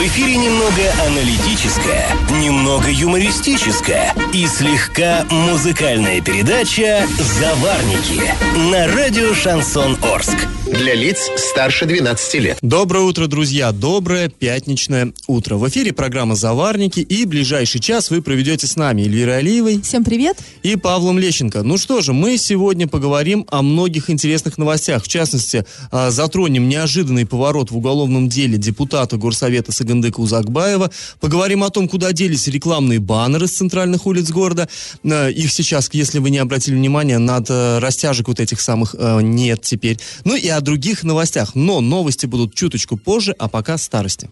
В эфире немного аналитическая, немного юмористическая и слегка музыкальная передача «Заварники» на радио «Шансон Орск». Для лиц старше 12 лет. Доброе утро, друзья. Доброе пятничное утро. В эфире программа «Заварники» и ближайший час вы проведете с нами Эльвирой Алиевой Всем привет. и Павлом Лещенко. Ну что же, мы сегодня поговорим о многих интересных новостях. В частности, а, затронем неожиданный поворот в уголовном деле депутата Горсовета Сагандыка Узакбаева. Поговорим о том, куда делись рекламные баннеры с центральных улиц города. А, Их сейчас, если вы не обратили внимания, над э, растяжек вот этих самых э, нет теперь. Ну и о других новостях. Но новости будут чуточку позже, а пока старости.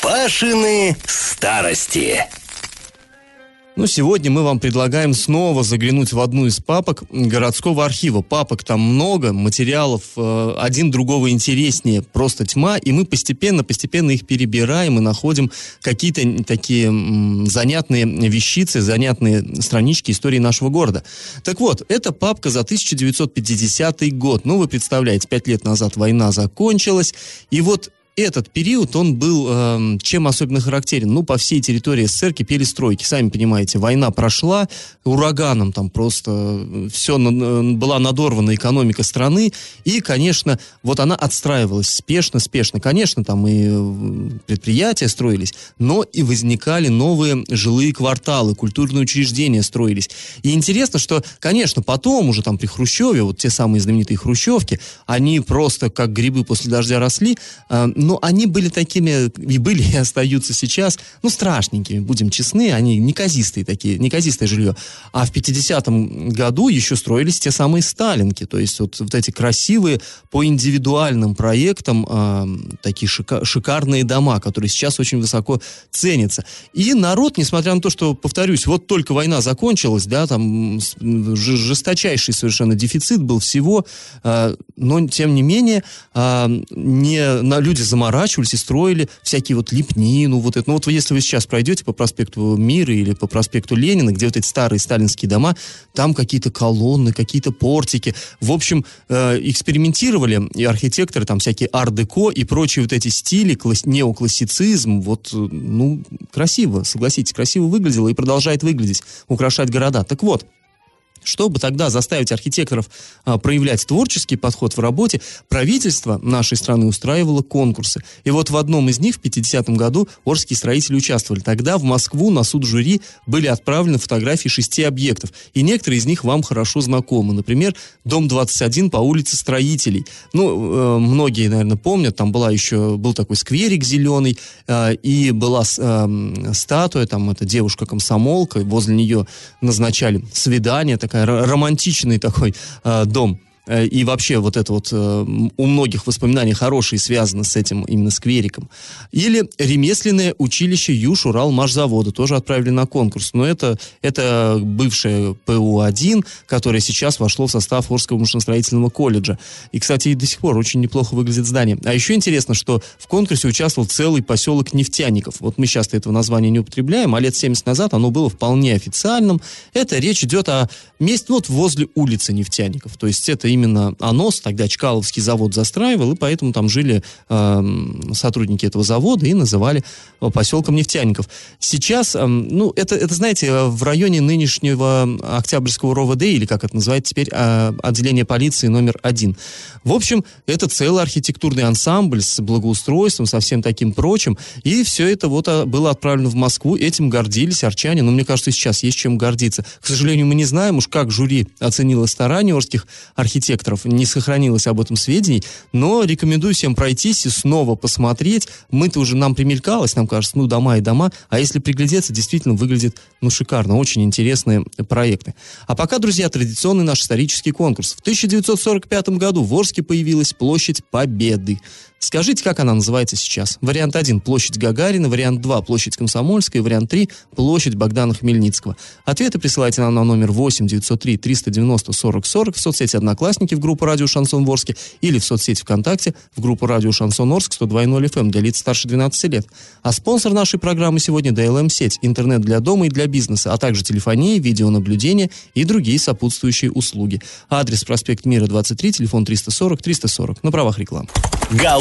Пашины старости. Ну, сегодня мы вам предлагаем снова заглянуть в одну из папок городского архива. Папок там много, материалов э, один другого интереснее, просто тьма, и мы постепенно-постепенно их перебираем и находим какие-то такие занятные вещицы, занятные странички истории нашего города. Так вот, это папка за 1950 год. Ну, вы представляете, пять лет назад война закончилась, и вот этот период, он был эм, чем особенно характерен? Ну, по всей территории СССР кипели стройки. Сами понимаете, война прошла, ураганом там просто все была надорвана экономика страны, и, конечно, вот она отстраивалась спешно, спешно. Конечно, там и э, предприятия строились, но и возникали новые жилые кварталы, культурные учреждения строились. И интересно, что, конечно, потом уже там при Хрущеве, вот те самые знаменитые хрущевки, они просто как грибы после дождя росли, э, но они были такими, и были, и остаются сейчас, ну, страшненькими, будем честны, они неказистые такие, неказистое жилье. А в 50-м году еще строились те самые сталинки, то есть вот, вот эти красивые по индивидуальным проектам э, такие шика- шикарные дома, которые сейчас очень высоко ценятся. И народ, несмотря на то, что, повторюсь, вот только война закончилась, да, там жесточайший совершенно дефицит был всего, э, но тем не менее э, не, на, люди заморачивались и строили всякие вот лепнину, вот это. Ну вот если вы сейчас пройдете по проспекту Мира или по проспекту Ленина, где вот эти старые сталинские дома, там какие-то колонны, какие-то портики. В общем, э, экспериментировали и архитекторы, там всякие ар-деко и прочие вот эти стили, класс- неоклассицизм, вот, э, ну, красиво, согласитесь, красиво выглядело и продолжает выглядеть, украшать города. Так вот, чтобы тогда заставить архитекторов а, проявлять творческий подход в работе, правительство нашей страны устраивало конкурсы. И вот в одном из них в 50-м году орские строители участвовали. Тогда в Москву на суд жюри были отправлены фотографии шести объектов. И некоторые из них вам хорошо знакомы. Например, дом 21 по улице Строителей. Ну, э, многие, наверное, помнят, там была еще, был такой скверик зеленый, э, и была эм, статуя, там эта девушка-комсомолка, возле нее назначали свидание, такая ро- романтичный такой э, дом. Э, И вообще вот это вот э, у многих воспоминаний хорошие связаны с этим именно сквериком. Или ремесленное училище Юж Уралмашзавода тоже отправили на конкурс. Но это, это бывшее ПУ-1, которое сейчас вошло в состав Орского машиностроительного колледжа. И, кстати, и до сих пор очень неплохо выглядит здание. А еще интересно, что в конкурсе участвовал целый поселок нефтяников. Вот мы сейчас этого названия не употребляем, а лет 70 назад оно было вполне официальным. Это речь идет о месте вот возле улицы нефтяников. То есть это именно АНОС, тогда Чкаловский завод застраивал, и поэтому там жили эм, сотрудники этого завода и называли э, поселком нефтяников. Сейчас, эм, ну, это, это, знаете, э, в районе нынешнего Октябрьского РОВД, или как это называется теперь, э, отделение полиции номер один. В общем, это целый архитектурный ансамбль с благоустройством, со всем таким прочим, и все это вот а, было отправлено в Москву, этим гордились арчане, но мне кажется, сейчас есть чем гордиться. К сожалению, мы не знаем уж, как жюри оценило старания орских архитекторов, не сохранилось об этом сведений, но рекомендую всем пройтись и снова посмотреть. Мы-то уже, нам примелькалось, нам кажется, ну, дома и дома, а если приглядеться, действительно выглядит, ну, шикарно, очень интересные проекты. А пока, друзья, традиционный наш исторический конкурс. В 1945 году в Орске появилась площадь Победы. Скажите, как она называется сейчас? Вариант 1 – площадь Гагарина, вариант 2 – площадь Комсомольская, вариант 3 – площадь Богдана Хмельницкого. Ответы присылайте нам на номер 8 903 390 40 40 в соцсети «Одноклассники» в группу «Радио Шансон Ворске» или в соцсети ВКонтакте в группу «Радио Шансон Орск» 102.0 FM для лиц старше 12 лет. А спонсор нашей программы сегодня DLM-сеть, интернет для дома и для бизнеса, а также телефония, видеонаблюдение и другие сопутствующие услуги. Адрес проспект Мира, 23, телефон 340 340. На правах рекламы.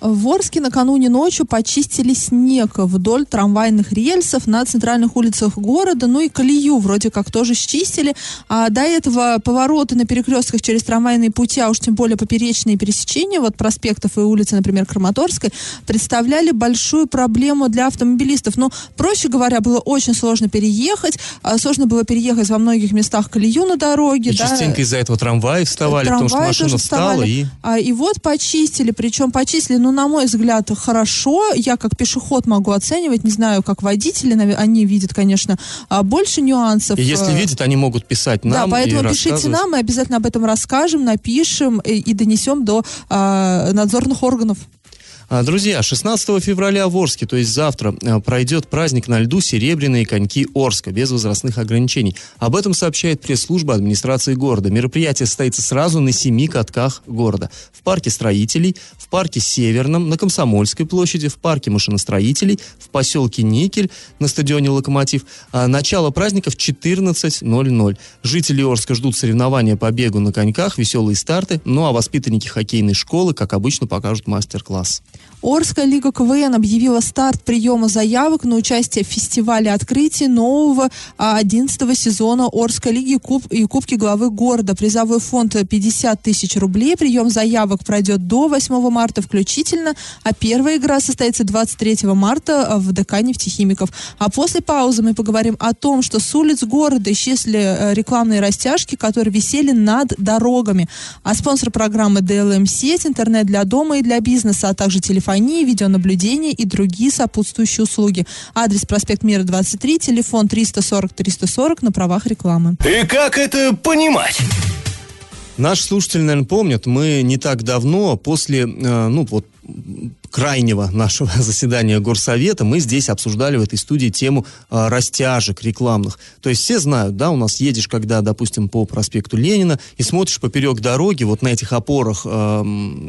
В Орске накануне ночью почистили снег вдоль трамвайных рельсов на центральных улицах города, ну и колею вроде как тоже счистили. А до этого повороты на перекрестках через трамвайные пути, а уж тем более поперечные пересечения, вот проспектов и улицы, например, Краматорской, представляли большую проблему для автомобилистов. Но, проще говоря, было очень сложно переехать, а сложно было переехать во многих местах колею на дороге. И да. частенько из-за этого трамваи вставали, трамваи потому что машина встала и... А, и вот почистили, причем почистили, ну, ну, на мой взгляд, хорошо. Я как пешеход могу оценивать, не знаю, как водители, они видят, конечно, а, больше нюансов. И если видят, они могут писать нам Да, поэтому пишите нам, мы обязательно об этом расскажем, напишем и, и донесем до а, надзорных органов. А, друзья, 16 февраля в Орске, то есть завтра, а, пройдет праздник на льду «Серебряные коньки Орска» без возрастных ограничений. Об этом сообщает пресс-служба администрации города. Мероприятие состоится сразу на семи катках города. В парке строителей, в парке Северном, на Комсомольской площади, в парке машиностроителей, в поселке Никель, на стадионе «Локомотив». А начало праздника в 14.00. Жители Орска ждут соревнования по бегу на коньках, веселые старты, ну а воспитанники хоккейной школы, как обычно, покажут мастер-класс. Орская лига КВН объявила старт приема заявок на участие в фестивале открытия нового 11 а, сезона Орской лиги Куб и Кубки главы города. Призовой фонд 50 тысяч рублей. Прием заявок пройдет до 8 марта включительно, а первая игра состоится 23 марта в ДК нефтехимиков. А после паузы мы поговорим о том, что с улиц города исчезли э, рекламные растяжки, которые висели над дорогами. А спонсор программы DLM сеть, интернет для дома и для бизнеса, а также телефонии, видеонаблюдение и другие сопутствующие услуги. Адрес проспект Мира 23, телефон 340 340 на правах рекламы. И как это понимать? Наш слушатель, наверное, помнит, мы не так давно после, э, ну вот крайнего нашего заседания Горсовета мы здесь обсуждали в этой студии тему э, растяжек рекламных. То есть все знают, да, у нас едешь, когда, допустим, по проспекту Ленина и смотришь поперек дороги, вот на этих опорах, э,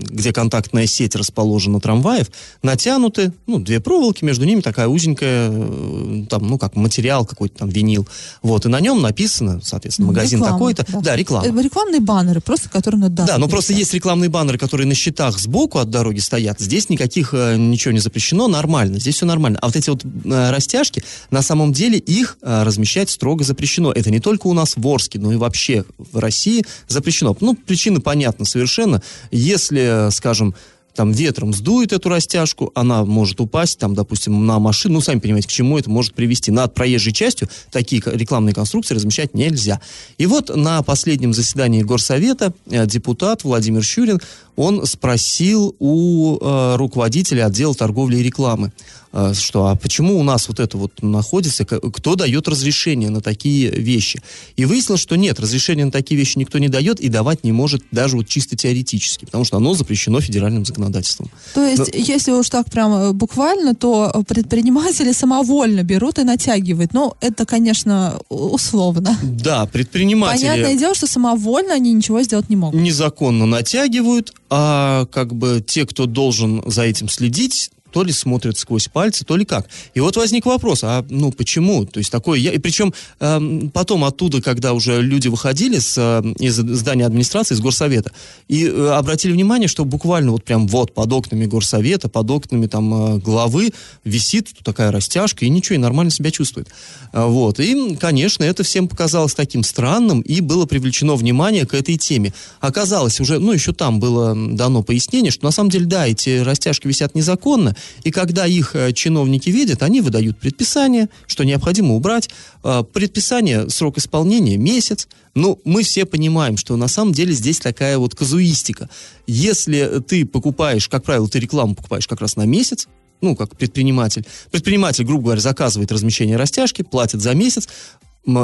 где контактная сеть расположена трамваев, натянуты, ну, две проволоки, между ними такая узенькая, э, там, ну, как материал какой-то там, винил. Вот, и на нем написано, соответственно, магазин такой-то. Да. да, реклама. Это рекламные баннеры, просто которые надо Да, но просто есть рекламные баннеры, которые на щитах сбоку от дороги стоят. Здесь никаких никаких э, ничего не запрещено, нормально, здесь все нормально. А вот эти вот э, растяжки, на самом деле их э, размещать строго запрещено. Это не только у нас в Орске, но и вообще в России запрещено. Ну, причины понятны совершенно. Если, скажем, там ветром сдует эту растяжку, она может упасть, там, допустим, на машину, ну, сами понимаете, к чему это может привести. Над проезжей частью такие рекламные конструкции размещать нельзя. И вот на последнем заседании Горсовета депутат Владимир Щурин он спросил у э, руководителя отдела торговли и рекламы, э, что, а почему у нас вот это вот находится, кто дает разрешение на такие вещи? И выяснилось, что нет, разрешение на такие вещи никто не дает и давать не может даже вот чисто теоретически, потому что оно запрещено федеральным законодательством. То есть, Но... если уж так прямо э, буквально, то предприниматели самовольно берут и натягивают. Ну, это, конечно, условно. Да, предприниматели... Понятное дело, что самовольно они ничего сделать не могут. Незаконно натягивают, а как бы те, кто должен за этим следить, то ли смотрят сквозь пальцы, то ли как. И вот возник вопрос, а ну почему? То есть такое, я, и причем э, потом оттуда, когда уже люди выходили с, э, из здания администрации, из горсовета, и э, обратили внимание, что буквально вот прям вот под окнами горсовета, под окнами там э, главы висит такая растяжка, и ничего, и нормально себя чувствует. Э, вот, и, конечно, это всем показалось таким странным, и было привлечено внимание к этой теме. Оказалось уже, ну еще там было дано пояснение, что на самом деле, да, эти растяжки висят незаконно, и когда их э, чиновники видят, они выдают предписание, что необходимо убрать. Э, предписание, срок исполнения месяц. Ну, мы все понимаем, что на самом деле здесь такая вот казуистика. Если ты покупаешь, как правило, ты рекламу покупаешь как раз на месяц, ну, как предприниматель. Предприниматель, грубо говоря, заказывает размещение растяжки, платит за месяц,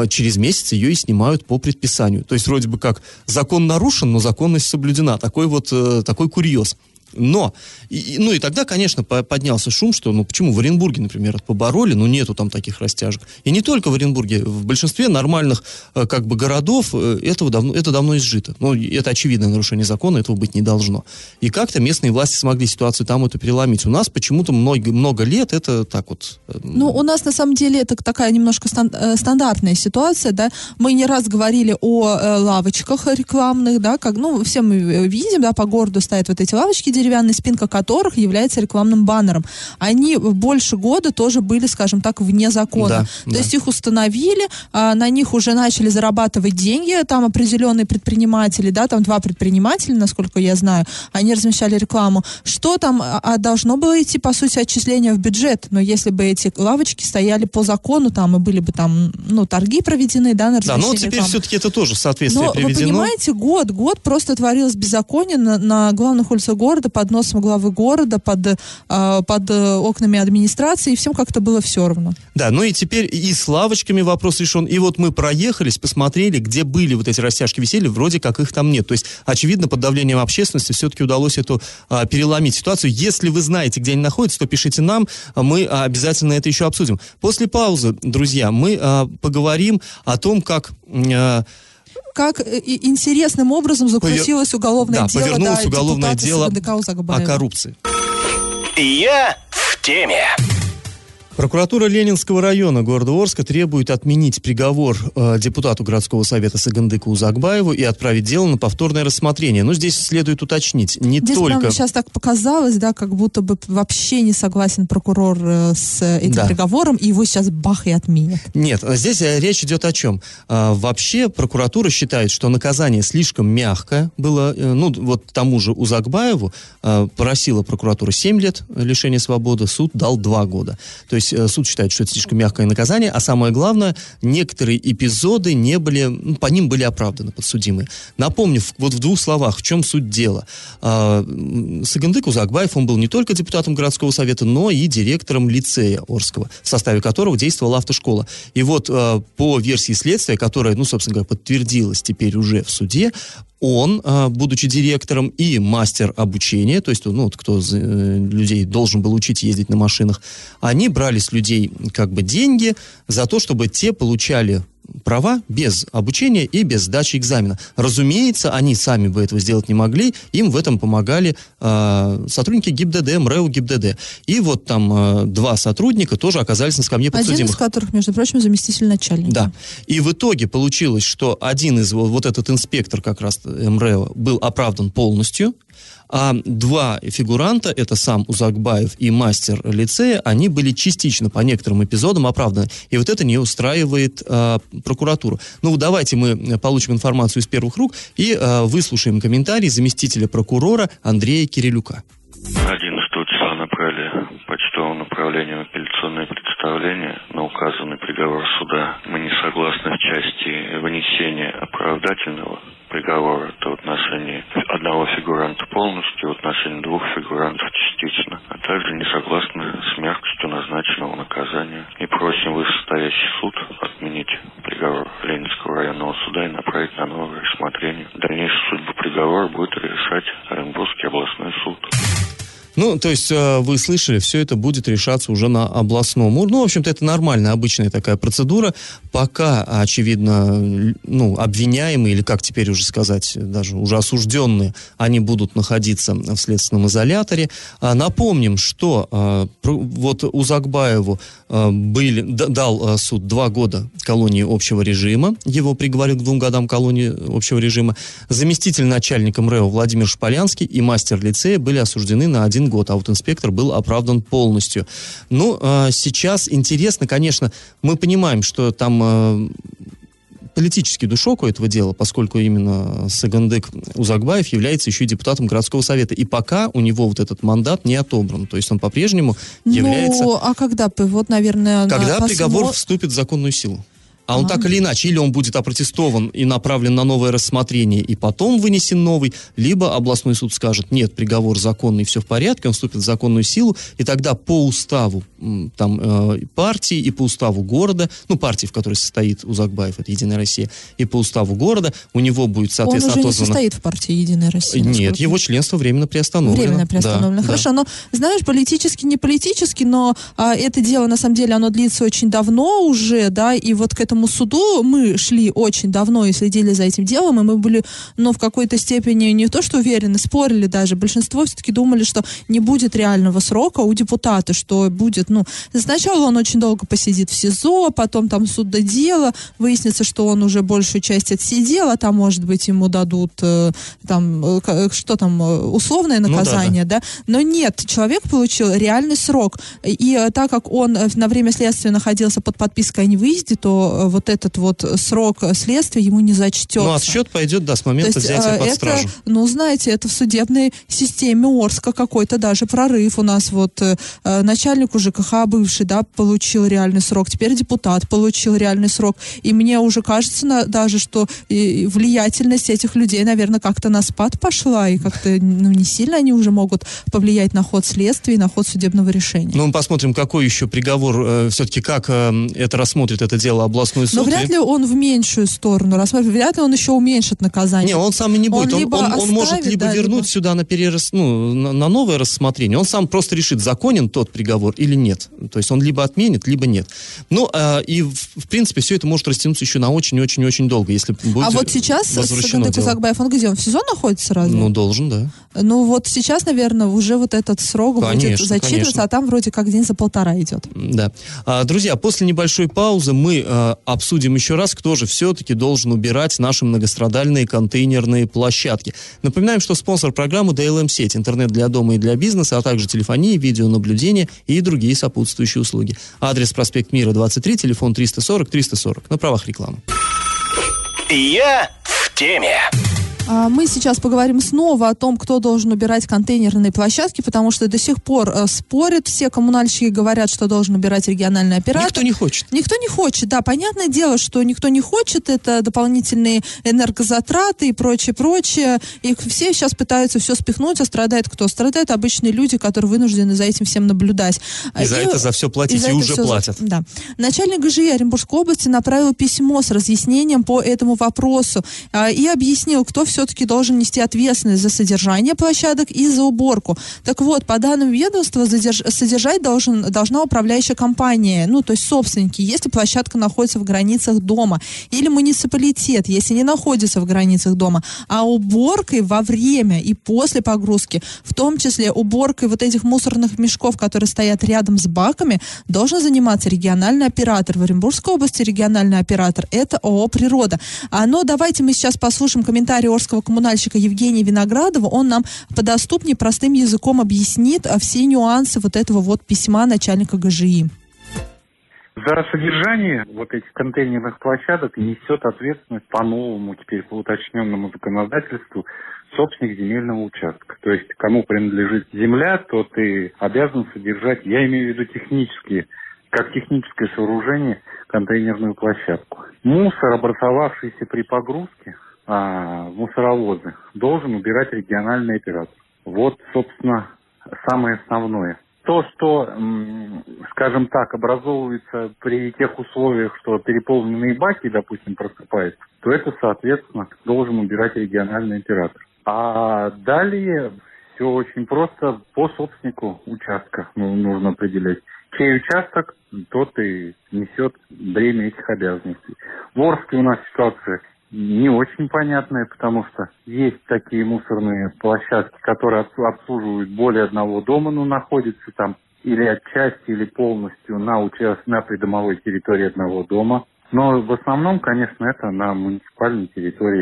через месяц ее и снимают по предписанию. То есть вроде бы как закон нарушен, но законность соблюдена. Такой вот, э, такой курьез. Но, и, ну и тогда, конечно, поднялся шум, что, ну почему в Оренбурге, например, побороли, ну нету там таких растяжек. И не только в Оренбурге, в большинстве нормальных э, как бы городов э, этого давно, это давно изжито. Ну, это очевидное нарушение закона, этого быть не должно. И как-то местные власти смогли ситуацию там это переломить. У нас почему-то много, много лет это так вот... Э, ну, у нас на самом деле это такая немножко стан- стандартная ситуация, да. Мы не раз говорили о лавочках рекламных, да, как, ну, все мы видим, да, по городу стоят вот эти лавочки деревянная спинка которых является рекламным баннером. Они больше года тоже были, скажем так, вне закона. Да, То да. есть их установили, а, на них уже начали зарабатывать деньги, там определенные предприниматели, да, там два предпринимателя, насколько я знаю, они размещали рекламу. Что там а, а, должно было идти, по сути, отчисление в бюджет, но если бы эти лавочки стояли по закону, там и были бы там, ну, торги проведены, да, на Да, но вот теперь рекламы. все-таки это тоже в соответствие Но вы приведено. понимаете, год, год просто творилось беззаконие на, на главных улицах города, под носом главы города, под, э, под э, окнами администрации, и всем как-то было все равно. Да, ну и теперь и с лавочками вопрос решен. И вот мы проехались, посмотрели, где были вот эти растяжки висели, вроде как их там нет. То есть, очевидно, под давлением общественности все-таки удалось эту а, переломить ситуацию. Если вы знаете, где они находятся, то пишите нам, а мы а, обязательно это еще обсудим. После паузы, друзья, мы а, поговорим о том, как... а, Как э, и- интересным образом закрутилось уголовное да, дело повернулось да, уголовное дело о коррупции. Я в теме. Прокуратура Ленинского района города Орска требует отменить приговор э, депутату городского совета Сагандыку Узакбаеву и отправить дело на повторное рассмотрение. Но здесь следует уточнить, не Здесь только... прям сейчас так показалось, да, как будто бы вообще не согласен прокурор э, с э, этим Да. приговором, и его сейчас бах и отменят. Нет, а здесь э, речь идет о чем? А, вообще прокуратура считает, что наказание слишком мягкое было, э, ну вот тому же Узакбаеву э, просила прокуратура 7 лет лишения свободы, суд дал 2 года. То есть э, суд считает, что это слишком мягкое наказание, а самое главное, некоторые эпизоды не были, ну, по ним были оправданы подсудимые. Напомню, вот в двух словах, в чем суть дела. А, м, Сагандык Узакбаев, он был не только депутатом городского совета, но и директором лицея Орского, в составе которого действовала автошкола. И вот э, по версии следствия, которая, ну, собственно говоря, подтвердилась теперь уже в суде, он, э, будучи директором и мастер обучения, то есть, ну, кто э, людей должен был учить ездить на машинах, они брали с людей как бы деньги за то, чтобы те получали права без обучения и без сдачи экзамена. Разумеется, они сами бы этого сделать не могли, им в этом помогали э, сотрудники ГИБДД, МРЭУ ГИБДД. И вот там э, два сотрудника тоже оказались на скамье Один подсудимых. из которых, между прочим, заместитель начальника. Да. И в итоге получилось, что один из, вот вот этот инспектор как раз МРЭО был оправдан полностью, а два фигуранта, это сам Узакбаев и мастер лицея, они были частично по некоторым эпизодам оправданы. И вот это не устраивает а, прокуратуру. Ну, давайте мы э, получим информацию из первых рук и а, выслушаем комментарий заместителя прокурора Андрея Кирилюка. 11 числа направили в почтовом направлении в апелляционное представление на указанный приговор суда. Мы не согласны в части вынесения оправдательного приговора то в отношении одного фигуранта полностью, в отношении двух фигурантов частично, а также не согласны с мягкостью назначенного наказания. И просим вышестоящий суд отменить приговор Ленинского районного суда и направить на новое рассмотрение. Дальнейшую судьбу приговора будет решать Оренбургский областной суд. Ну, то есть, э, вы слышали, все это будет решаться уже на областном уровне. Ну, в общем-то, это нормальная, обычная такая процедура. Пока, очевидно, ну, обвиняемые, или как теперь уже сказать, даже уже осужденные, они будут находиться в следственном изоляторе. А, Напомним, что про- вот Узакбаеву э, были, дал суд два года колонии общего режима. Его приговорил к двум годам колонии общего режима. Заместитель начальника МРЭО Владимир Шполянский и мастер лицея были осуждены на один год, а вот инспектор был оправдан полностью. Ну, э, сейчас интересно, конечно, мы понимаем, что там э, политический душок у этого дела, поскольку именно Сагандык Узакбаев является еще и депутатом городского совета. И пока у него вот этот мандат не отобран. То есть он по-прежнему является... Ну, а когда? Вот, наверное, на Когда посмо- приговор вступит в законную силу. А он А. так или иначе, или он будет опротестован и направлен на новое рассмотрение, и потом вынесен новый, либо областной суд скажет, нет, приговор законный, все в порядке, он вступит в законную силу, и тогда по уставу там, э, партии и по уставу города, ну, партии, в которой состоит Узакбаев, это Единая Россия, и по уставу города у него будет, Он соответственно, уже не отозвано- состоит в партии Единая Россия. Нет, насколько его членство временно приостановлено. Временно приостановлено. Да, Хорошо, но знаешь, политически, не политически, но а, это дело на самом деле оно длится очень давно уже, да, и вот к этому суду мы шли очень давно и следили за этим делом, и мы были, ну, в какой-то степени не то что уверены, спорили даже. Большинство все-таки думали, что не будет реального срока у депутата, что будет, Ну, сначала он очень долго посидит в СИЗО, потом там суд до дела, выяснится, что он уже большую часть отсидел, а там, может быть, ему дадут э, там, э, к- что там, э, условное да, наказание, да, Но нет, человек получил реальный срок. И э, так как он э, на время следствия находился под подпиской о невыезде, то э, вот этот вот срок э, следствия ему не зачтется. Ну, отсчет пойдет, да, с То момента есть, взятия э, под это, стражу. ну, знаете, это в судебной системе Орска какой-то даже прорыв. У нас вот э, э, начальник ЖКХ бывший, да, получил реальный срок, теперь депутат получил реальный срок. И мне уже кажется на- даже, что влиятельность этих людей, наверное, как-то на спад пошла, и как-то, ну, не сильно они уже могут повлиять на ход следствия и на ход судебного решения. Ну, мы посмотрим, какой еще приговор, все-таки как э, это рассмотрит это дело областной суд. Но вряд И- ли он в меньшую сторону рассматривает, вряд ли он еще уменьшит наказание. Не, он сам и не будет. Он Он, либо он- он может оставит, либо да, вернуть либо- сюда на, перерас... ну, на, на новое рассмотрение. Он сам просто решит, законен тот приговор или нет. То есть он либо отменит, либо нет. Ну, а, и в, в принципе все это может растянуться еще на очень-очень-очень долго, если будет а вот сейчас дело. Кузакбаев, он где? Он в СИЗО находится разве? Ну, должен, да. Ну вот сейчас, наверное, уже вот этот срок будет Конечно, зачитываться, конечно. а там вроде как день за полтора идет. Да. А, Друзья, после небольшой паузы мы а, обсудим еще раз, кто же все-таки должен убирать наши многострадальные контейнерные площадки. Напоминаем, что спонсор программы DLM-сеть, интернет для дома и для бизнеса, а также телефония, видеонаблюдение и другие сопутствующие услуги. Адрес проспект Мира, 23, телефон 340-340. На правах рекламы. Я в теме. А, Мы сейчас поговорим снова о том, кто должен убирать контейнерные площадки, потому что до сих пор э, спорят, все коммунальщики говорят, что должен убирать региональный оператор. Никто не хочет. Никто не хочет, да, понятное дело, что никто не хочет, это дополнительные энергозатраты и прочее, прочее. И все сейчас пытаются все спихнуть, а страдает кто? Страдают обычные люди, которые вынуждены за этим всем наблюдать. И за это за всё платить, за и уже за- платят. Да. Начальник ГЖИ Оренбургской области направил письмо с разъяснением по этому вопросу а, и объяснил, кто все-таки должен нести ответственность за содержание площадок и за уборку. Так вот, по данным ведомства, задерж- содержать должен, должна управляющая компания, ну, то есть собственники, если площадка находится в границах дома, или муниципалитет, если не находится в границах дома, а уборкой во время и после погрузки, в том числе уборкой вот этих мусорных мешков, которые стоят рядом с баками, должен заниматься региональный оператор. В Оренбургской области региональный оператор – это ООО «Природа». А, но давайте мы сейчас послушаем комментарий Орского коммунальщика Евгения Виноградова. Он нам подоступнее, простым языком объяснит а, все нюансы вот этого вот письма начальника ГЖИ. За содержание вот этих контейнерных площадок несет ответственность по новому, теперь по уточненному законодательству, собственник земельного участка. То есть кому принадлежит земля, тот и обязан содержать, я имею в виду технические, как техническое сооружение, контейнерную площадку. Мусор, образовавшийся при погрузке а, мусоровозы, должен убирать региональный оператор. Вот, собственно, самое основное. То, что, скажем так, образовывается при тех условиях, что переполненные баки, допустим, просыпаются, то это, соответственно, должен убирать региональный оператор. А далее все очень просто по собственнику участка ну, нужно определять. Чей участок, тот и несет бремя этих обязанностей. В Орске у нас ситуация не очень понятная, потому что есть такие мусорные площадки, которые обс- обслуживают более одного дома, но находятся там или отчасти, или полностью на участке, на придомовой территории одного дома. Но в основном, конечно, это на муниципальной территории.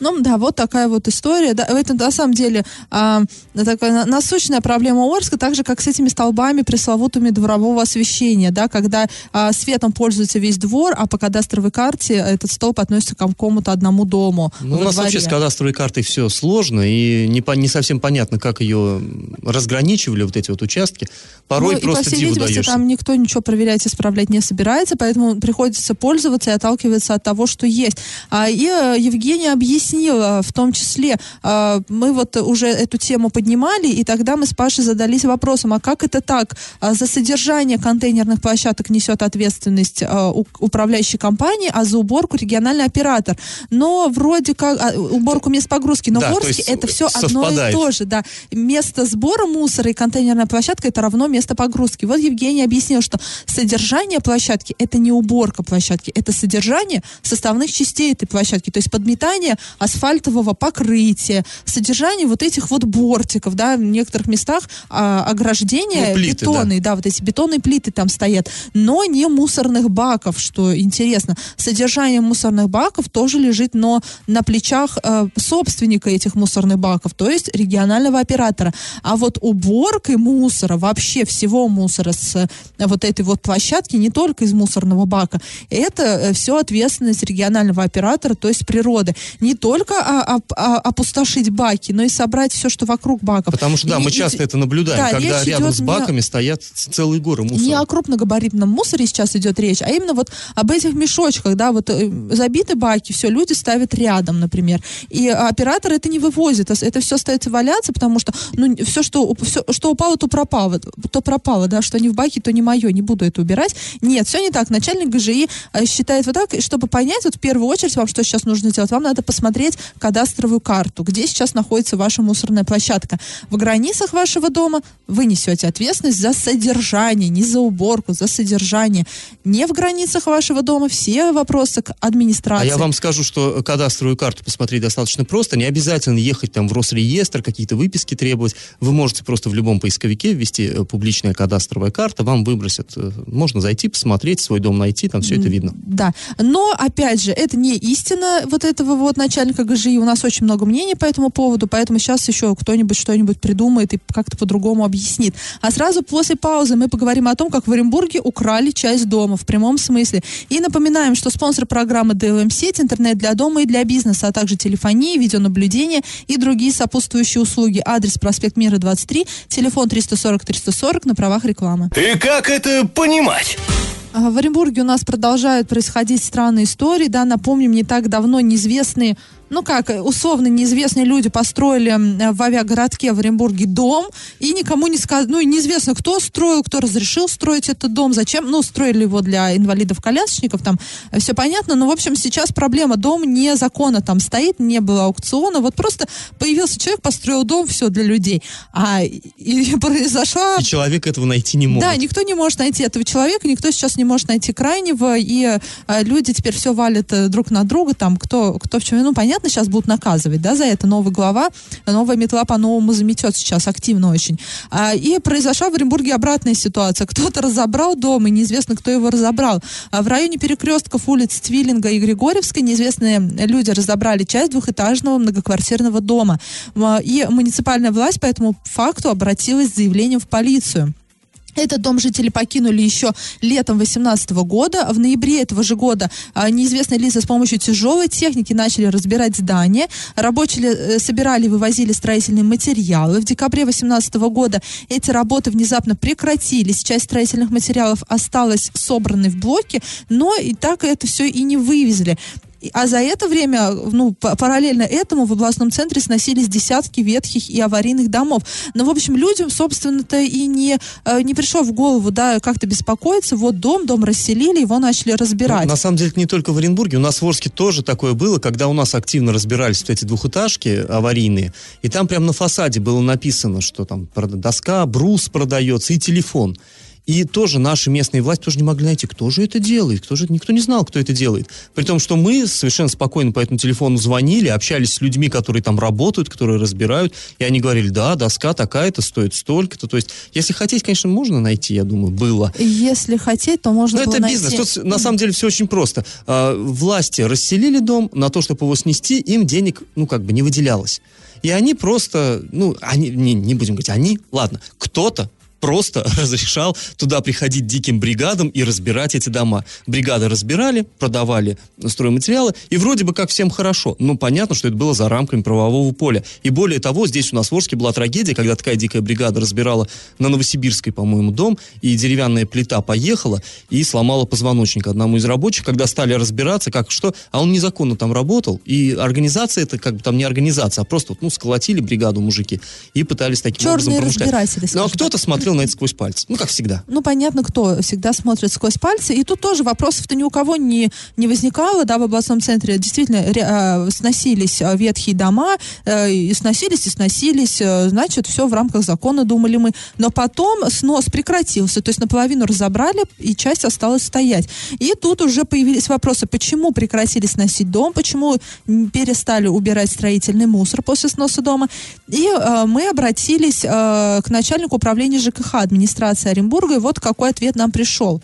Ну да, вот такая вот история. Да, это на самом деле а, такая на- насущная проблема Орска, так же как с этими столбами пресловутыми дворового освещения, да, когда а, светом пользуется весь двор, а по кадастровой карте этот столб относится к какому-то одному дому. Ну, у нас дворе. вообще с кадастровой картой все сложно, и не, по- не совсем понятно, как ее разграничивали, вот эти вот участки. Порой ну, и, просто по всей видимости, даешься. там никто ничего проверять и исправлять не собирается, поэтому приходится пользоваться и отталкиваться от того, что есть. А, и э, Евгения объяснила, в том числе, э, мы вот уже эту тему поднимали, и тогда мы с Пашей задались вопросом, а как это так? А за содержание контейнерных площадок несет ответственность э, управляющей компании, а за уборку региональный оператор. Но вроде как, а, уборку мест погрузки, но Да, в Орске это все одно и совпадает. то же, да. Место сбора мусора и контейнерная площадка это равно место погрузки. Вот Евгений объяснил, что содержание площадки это не уборка площадки, это содержание составных частей этой площадки, то есть подметание асфальтового покрытия, содержание вот этих вот бортиков, да, в некоторых местах а, ограждения Ну, плиты, бетонные, да. вот эти бетонные плиты там стоят, но не мусорных баков, что интересно. Содержание мусорных баков тоже лежит, но на плечах э, собственника этих мусорных баков, то есть регионального оператора. А вот уборкой мусора, вообще всего мусора с э, вот этой вот площадки, не только из мусорного бака, это все ответственность регионального оператора, то есть природы. Не только а, а, а, опустошить баки, но и собрать все, что вокруг баков. Потому что, да, И- мы и- часто это наблюдаем, да, когда рядом с не- баками стоят ц- целые горы мусора. не о крупногабаритном мусоре сейчас идет речь, а именно вот об этих мешочках, да, вот э, забиты баки, все, люди ставят рядом, например. И оператор это не вывозит, это все остается валяться, потому что, ну, все, что, всё, что упало, то пропало, то пропало, да, что не в баке, то не мое, не буду это убирать. Нет, все не так. Начальник ГЖИ э, считает вот так, и чтобы понять, вот в первую очередь вам что сейчас нужно сделать, вам надо посмотреть кадастровую карту, где сейчас находится ваша мусорная площадка. В границах вашего дома вы несете ответственность за содержание, не за уборку, за содержание. Не в границах вашего дома все вопросы к А администрации. я вам скажу, что кадастровую карту посмотреть достаточно просто. Не обязательно ехать там в Росреестр, какие-то выписки требовать. Вы можете просто в любом поисковике ввести э, публичная кадастровая карта, вам выбросят. э, Можно зайти, посмотреть, свой дом найти, там все это видно. Да, но опять же, это не истина вот этого вот начальника ГЖИ. У нас очень много мнений по этому поводу, поэтому сейчас еще кто-нибудь что-нибудь придумает и как-то по-другому объяснит. А сразу после паузы мы поговорим о том, как в Оренбурге украли часть дома в прямом смысле. И напоминаем, что спонсор программы DLM сеть, интернет для дома и для бизнеса, а также телефонии, видеонаблюдение и другие сопутствующие услуги. Адрес проспект Мира 23, телефон 340 340 на правах рекламы. И как это понимать? А, В Оренбурге у нас продолжают происходить странные истории, да, напомним, не так давно неизвестные, ну как, э, условно неизвестные люди построили э, в авиагородке в Оренбурге дом, и никому не сказали, ну неизвестно, кто строил, кто разрешил строить этот дом, зачем, ну, строили его для инвалидов-колясочников, там все понятно, но, в общем, сейчас проблема, дом незаконно там стоит, не было аукциона, вот просто появился человек, построил дом, все для людей, а и, и произошла И человек этого найти не может. да, никто не может найти этого человека, никто сейчас не может найти крайнего, и э, люди теперь все валят э, друг на друга, там, кто, кто в чем, ну, понятно, сейчас будут наказывать, да, за это новая глава, новая метла по-новому заметет сейчас активно очень. А, и произошла в Оренбурге обратная ситуация, кто-то разобрал дом, и неизвестно, кто его разобрал. А в районе перекрестков улиц Твиллинга и Григорьевской неизвестные люди разобрали часть двухэтажного многоквартирного дома. И муниципальная власть по этому факту обратилась с заявлением в полицию. Этот дом жители покинули еще летом 2018 года. В ноябре этого же года а, неизвестные лица с помощью тяжелой техники начали разбирать здание. Рабочие э, собирали и вывозили строительные материалы. В декабре 2018 года эти работы внезапно прекратились. Часть строительных материалов осталась собранной в блоке, но и так это все и не вывезли. А за это время, ну, параллельно этому в областном центре сносились десятки ветхих и аварийных домов. Но, в общем, людям, собственно-то, и не, э, не пришло в голову, да, как-то беспокоиться. Вот дом, дом расселили, его начали разбирать. Ну, на самом деле, это не только в Оренбурге. У нас в Орске тоже такое было, когда у нас активно разбирались вот эти двухэтажки аварийные, и там прямо на фасаде было написано, что там доска, брус продается и телефон. И тоже наши местные власти тоже не могли найти, кто же это делает, кто же, никто не знал, кто это делает. При том, что мы совершенно спокойно по этому телефону звонили, общались с людьми, которые там работают, которые разбирают, и они говорили, да, доска такая-то стоит столько-то. То есть, если хотеть, конечно, можно найти, я думаю, было. Если хотеть, то можно Ну, было это найти... бизнес. Тут на самом деле все очень просто. А, власти расселили дом на то, чтобы его снести, им денег, ну, как бы не выделялось. И они просто, ну, они, не, не будем говорить, они, ладно, кто-то просто разрешал туда приходить диким бригадам и разбирать эти дома. Бригады разбирали, продавали стройматериалы, и вроде бы как всем хорошо. Но понятно, что это было за рамками правового поля. И более того, здесь у нас в Орске была трагедия, когда такая дикая бригада разбирала на Новосибирской, по-моему, дом, и деревянная плита поехала и сломала позвоночник одному из рабочих, когда стали разбираться, как что, а он незаконно там работал, и организация это как бы там не организация, а просто вот, ну, сколотили бригаду мужики и пытались таким Черные образом промышлять. Ну, а кто-то смотрел смотрел на это сквозь пальцы. Ну, как всегда. Ну, понятно, кто всегда смотрит сквозь пальцы. И тут тоже вопросов-то ни у кого не, не возникало, да, в областном центре действительно ре, сносились ветхие дома, э, и сносились, и сносились, э, значит, все в рамках закона, думали мы. Но потом снос прекратился, то есть наполовину разобрали, и часть осталась стоять. И тут уже появились вопросы, почему прекратили сносить дом, почему перестали убирать строительный мусор после сноса дома. И э, мы обратились э, к начальнику управления ЖКХ администрации Оренбурга, и вот какой ответ нам пришел.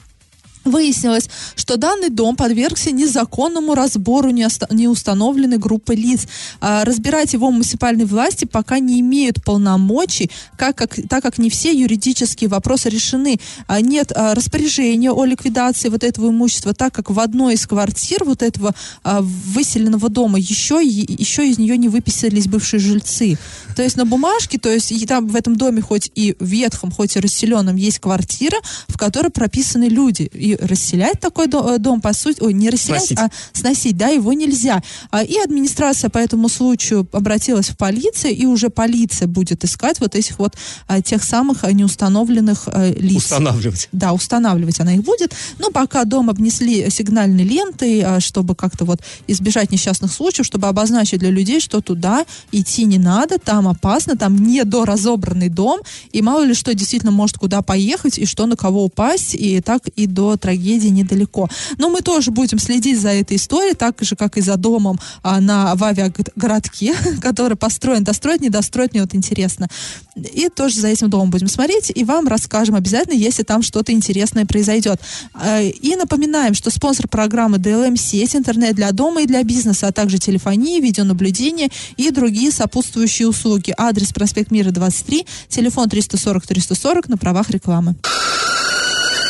Выяснилось, что данный дом подвергся незаконному разбору неустановленной группы лиц. А, разбирать его муниципальные власти пока не имеют полномочий, как, как, так как не все юридические вопросы решены. А, нет а, распоряжения о ликвидации вот этого имущества, так как в одной из квартир вот этого выселенного дома еще, еще из нее не выписались бывшие жильцы. То есть на бумажке, то есть и там в этом доме хоть и ветхом, хоть и расселенном есть квартира, в которой прописаны люди. И расселять такой э, дом, по сути, ой, не расселять, сносить. а сносить, да, его нельзя. А, и администрация по этому случаю обратилась в полицию, и уже полиция будет искать вот этих вот а, тех самых а, неустановленных лиц. Устанавливать. Да, устанавливать она их будет. Но пока дом обнесли сигнальной лентой, чтобы как-то вот избежать несчастных случаев, чтобы обозначить для людей, что туда идти не надо, там опасно, там недоразобранный дом, и мало ли что действительно может куда поехать, и что на кого упасть, и так и до трагедии недалеко. Но мы тоже будем следить за этой историей, так же, как и за домом а, на, в авиагородке, который построен, достроить, не достроить, мне вот интересно. И тоже за этим домом будем смотреть, и вам расскажем обязательно, если там что-то интересное произойдет. А, и напоминаем, что спонсор программы DLM сеть интернет для дома и для бизнеса, а также телефонии, видеонаблюдение и другие сопутствующие услуги. Адрес проспект Мира 23, телефон 340 340 на правах рекламы.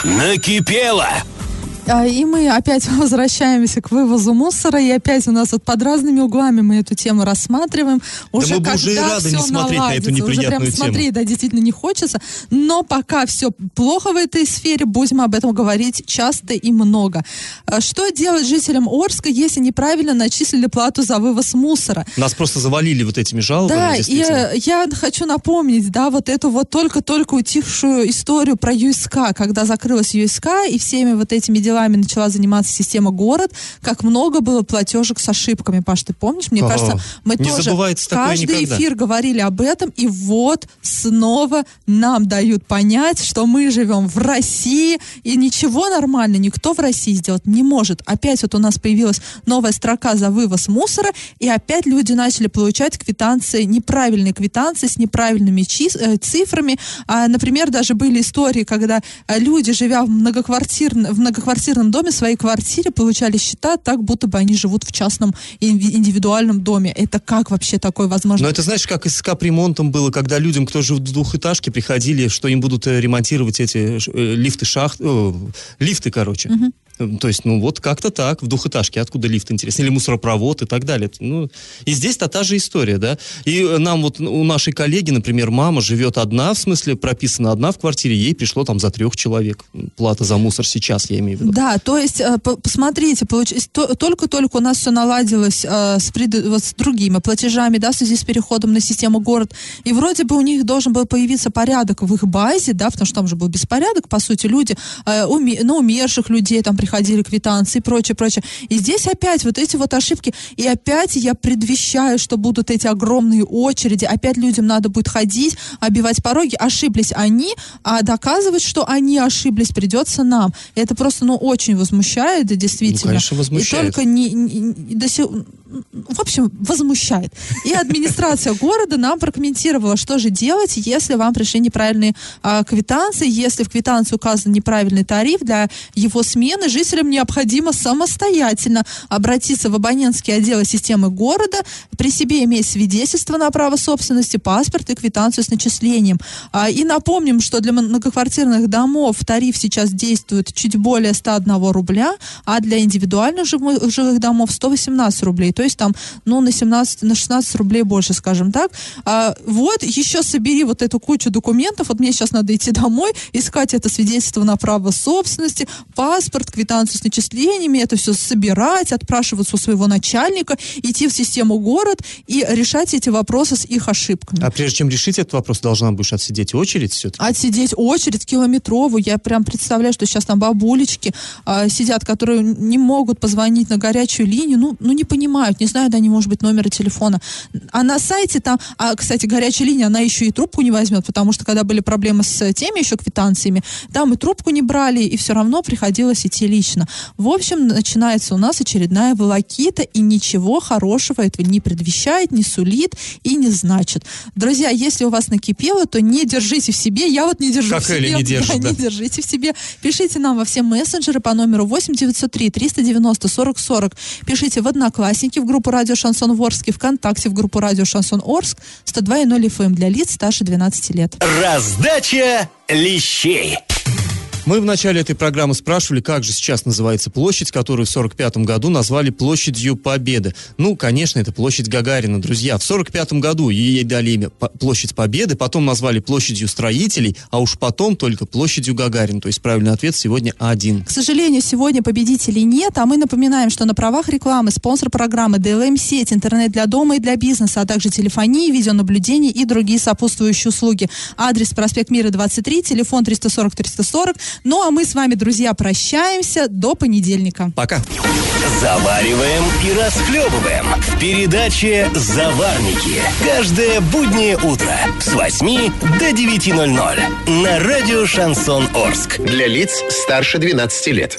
Накипело! А, и мы опять возвращаемся к вывозу мусора, и опять у нас вот под разными углами мы эту тему рассматриваем. Уже да мы бы уже и рады не смотреть на эту уже прям тему. смотреть, да, действительно не хочется. Но пока все плохо в этой сфере, будем об этом говорить часто и много. А, что делать жителям Орска, если неправильно начислили плату за вывоз мусора? Нас просто завалили вот этими жалобами. Да, и э, я хочу напомнить, да, вот эту вот только-только утихшую историю про ЮСК, когда закрылась ЮСК, и всеми вот этими делами делами начала заниматься система город, как много было платежек с ошибками. Паш, ты помнишь? Мне О, кажется, мы тоже каждый эфир говорили об этом, и вот снова нам дают понять, что мы живем в России, и ничего нормально никто в России сделать не может. Опять вот у нас появилась новая строка за вывоз мусора, и опять люди начали получать квитанции, неправильные квитанции с неправильными чис- э, цифрами. А, например, даже были истории, когда э, люди, живя в, многоквартир, в многоквартирном квартирном доме, в своей квартире получали счета так, будто бы они живут в частном индивидуальном доме. Это как вообще такое возможно? Но это знаешь, как и с капремонтом было, когда людям, кто живет в двухэтажке, приходили, что им будут э, ремонтировать эти э, лифты, шахт, э, лифты, короче. Угу. То есть, ну вот как-то так, в двухэтажке, откуда лифт, интересно, или мусоропровод и так далее. Ну, и здесь-то та же история, да. И нам вот, у нашей коллеги, например, мама живет одна, в смысле, прописана одна в квартире, ей пришло там за трех человек плата за мусор сейчас, я имею в виду. Да, то есть, э, посмотрите, только-только у нас все наладилось э, с, с другими платежами, да, в связи с переходом на систему город, и вроде бы у них должен был появиться порядок в их базе, да, потому что там же был беспорядок, по сути, люди, э, уми, ну, умерших людей там приходили квитанции и прочее, прочее. И здесь опять вот эти вот ошибки. И опять я предвещаю, что будут эти огромные очереди. Опять людям надо будет ходить, обивать пороги. Ошиблись они, а доказывать, что они ошиблись, придется нам. Это просто, ну, очень возмущает, действительно. Ну, конечно, возмущает. И только не, не, не до сих в общем, возмущает. И администрация города нам прокомментировала, что же делать, если вам пришли неправильные а, квитанции, если в квитанции указан неправильный тариф для его смены, жителям необходимо самостоятельно обратиться в абонентские отделы системы города, при себе иметь свидетельство на право собственности, паспорт и квитанцию с начислением. А, и напомним, что для многоквартирных домов тариф сейчас действует чуть более 101 рубля, а для индивидуальных жилых домов 118 рублей. То то есть там, ну, на 17, на 16 рублей больше, скажем так. А, вот, еще собери вот эту кучу документов, вот мне сейчас надо идти домой, искать это свидетельство на право собственности, паспорт, квитанцию с начислениями, это все собирать, отпрашиваться у своего начальника, идти в систему город и решать эти вопросы с их ошибками. А прежде чем решить этот вопрос, должна будешь отсидеть очередь все-таки? Отсидеть очередь километровую. Я прям представляю, что сейчас там бабулечки а, сидят, которые не могут позвонить на горячую линию, ну, ну не понимают, не знают они, может быть, номера телефона. А на сайте там, а, кстати, горячая линия, она еще и трубку не возьмет, потому что когда были проблемы с теми еще квитанциями, там и трубку не брали, и все равно приходилось идти лично. В общем, начинается у нас очередная волокита, и ничего хорошего этого не предвещает, не сулит и не значит. Друзья, если у вас накипело, то не держите в себе. Я вот не держу как в себе. Эля не держит, да, да. не держите в себе. Пишите нам во все мессенджеры по номеру 8 903 390 40 40. Пишите в Одноклассники, в группу Радио Шансон Ворске, ВКонтакте, в группу Радио Шансон Орск, 102.0 FM эм для лиц старше 12 лет. Раздача лещей. Мы в начале этой программы спрашивали, как же сейчас называется площадь, которую в 45 году назвали площадью Победы. Ну, конечно, это площадь Гагарина, друзья. В 45 году ей дали имя Площадь Победы, потом назвали площадью строителей, а уж потом только площадью Гагарина. То есть правильный ответ сегодня один. К сожалению, сегодня победителей нет, а мы напоминаем, что на правах рекламы спонсор программы DLM-сеть, интернет для дома и для бизнеса, а также телефонии, видеонаблюдение и другие сопутствующие услуги. Адрес проспект Мира 23, телефон 340 340, ну а мы с вами, друзья, прощаемся до понедельника. Пока. Завариваем и расхлебываем в передаче «Заварники». Каждое буднее утро с 8 до 9.00 на радио «Шансон Орск». Для лиц старше 12 лет.